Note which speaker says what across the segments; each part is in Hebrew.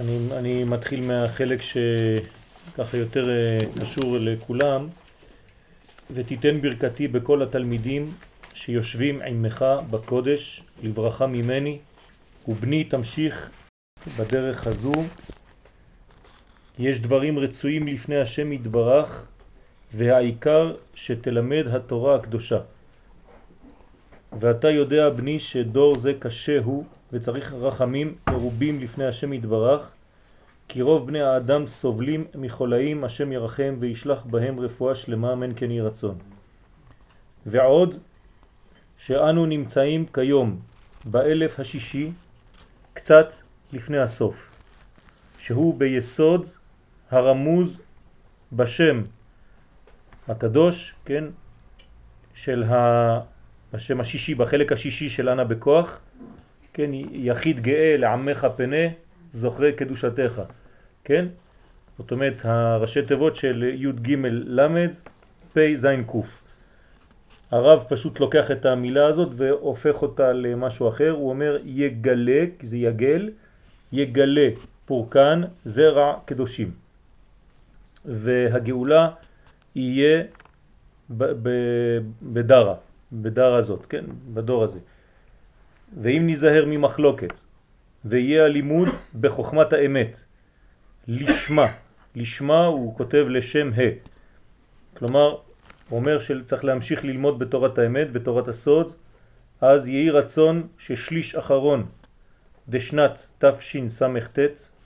Speaker 1: אני, אני מתחיל מהחלק שככה יותר אה, קשור לכולם, ותיתן ברכתי בכל התלמידים שיושבים עמך בקודש לברכה ממני, ובני תמשיך בדרך הזו. יש דברים רצויים לפני השם יתברך, והעיקר שתלמד התורה הקדושה. ואתה יודע בני שדור זה קשה הוא וצריך רחמים מרובים לפני השם יתברך כי רוב בני האדם סובלים מחולאים השם ירחם וישלח בהם רפואה שלמה מן כן יהי רצון. ועוד שאנו נמצאים כיום באלף השישי קצת לפני הסוף שהוא ביסוד הרמוז בשם הקדוש, כן, של ה... בשם השישי, בחלק השישי של אנה בכוח, כן, יחיד גאה לעמך פנה, זוכרי קדושתך, כן? זאת אומרת, הראשי תיבות של י' ג' למד, פ' ז' ק'. הרב פשוט לוקח את המילה הזאת והופך אותה למשהו אחר, הוא אומר יגלה, כי זה יגל, יגלה פורקן זרע קדושים. והגאולה יהיה בדרה, בדרה הזאת, כן? בדור הזה. ואם נזהר ממחלוקת ויהיה הלימוד בחוכמת האמת, לשמה, לשמה הוא כותב לשם ה. כלומר, אומר שצריך להמשיך ללמוד בתורת האמת, בתורת הסוד, אז יהי רצון ששליש אחרון דשנת תשס"ט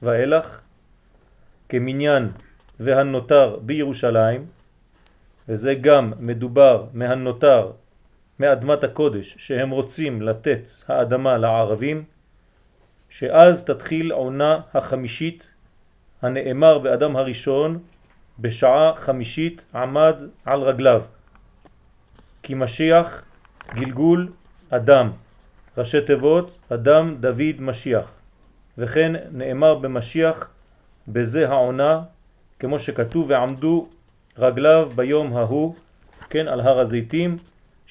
Speaker 1: ואילך כמניין והנותר בירושלים, וזה גם מדובר מהנותר מאדמת הקודש שהם רוצים לתת האדמה לערבים, שאז תתחיל עונה החמישית הנאמר באדם הראשון בשעה חמישית עמד על רגליו. כי משיח גלגול אדם, ראשי תיבות אדם דוד משיח. וכן נאמר במשיח בזה העונה כמו שכתוב ועמדו רגליו ביום ההוא, כן, על הר הזיתים,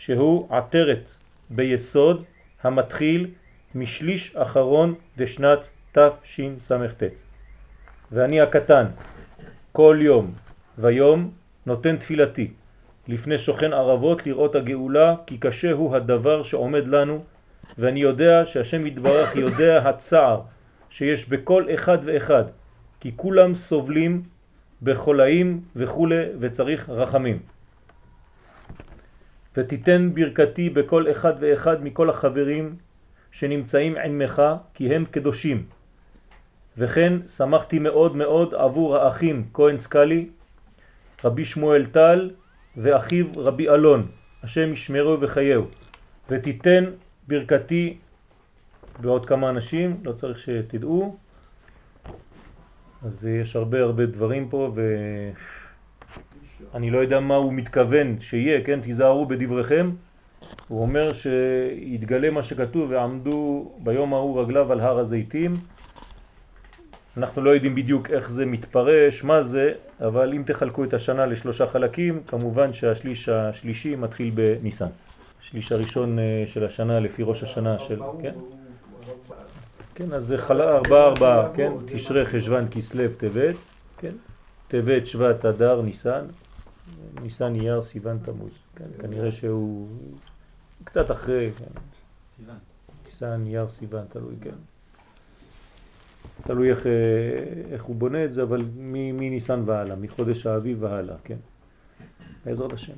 Speaker 1: שהוא עטרת ביסוד המתחיל משליש אחרון דשנת תשס"ט. ואני הקטן כל יום ויום נותן תפילתי לפני שוכן ערבות לראות הגאולה כי קשה הוא הדבר שעומד לנו ואני יודע שהשם יתברך יודע הצער שיש בכל אחד ואחד כי כולם סובלים בחולאים וכו' וצריך רחמים. ותיתן ברכתי בכל אחד ואחד מכל החברים שנמצאים עמך כי הם קדושים. וכן שמחתי מאוד מאוד עבור האחים כהן סקלי, רבי שמואל טל ואחיו רבי אלון, השם ישמרו וחייהו. ותיתן ברכתי בעוד כמה אנשים, לא צריך שתדעו, אז יש הרבה הרבה דברים פה ואני לא יודע מה הוא מתכוון שיהיה, כן, תיזהרו בדבריכם. הוא אומר שיתגלה מה שכתוב ועמדו ביום ההוא רגליו על הר הזיתים. אנחנו לא יודעים בדיוק איך זה מתפרש, מה זה, אבל אם תחלקו את השנה לשלושה חלקים, כמובן שהשליש השלישי מתחיל בניסן. השליש הראשון אה, של השנה לפי ראש השנה של, כן? כן, אז זה חלה ארבעה ארבעה, כן? תשרה חשבן כסלו טבת, כן? טבת שבט אדר ניסן, ניסן אייר סיוון תמוז, כן? כנראה שהוא קצת אחרי, כן? ניסן אייר סיוון, תלוי, כן? תלוי איך, איך הוא בונה את זה, אבל מניסן והלאה, מחודש האביב והלאה, כן? בעזרת השם.